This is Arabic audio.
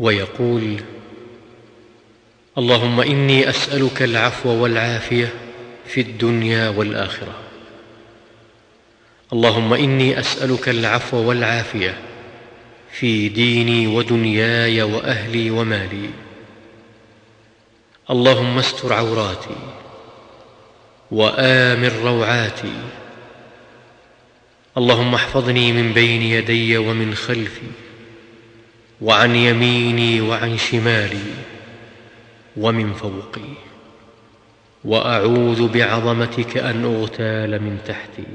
ويقول اللهم إني أسألك العفو والعافية في الدنيا والآخرة. اللهم إني أسألك العفو والعافية في ديني ودنياي وأهلي ومالي. اللهم استر عوراتي وآمن روعاتي. اللهم احفظني من بين يدي ومن خلفي. وعن يميني وعن شمالي ومن فوقي وأعوذ بعظمتك أن أغتال من تحتي.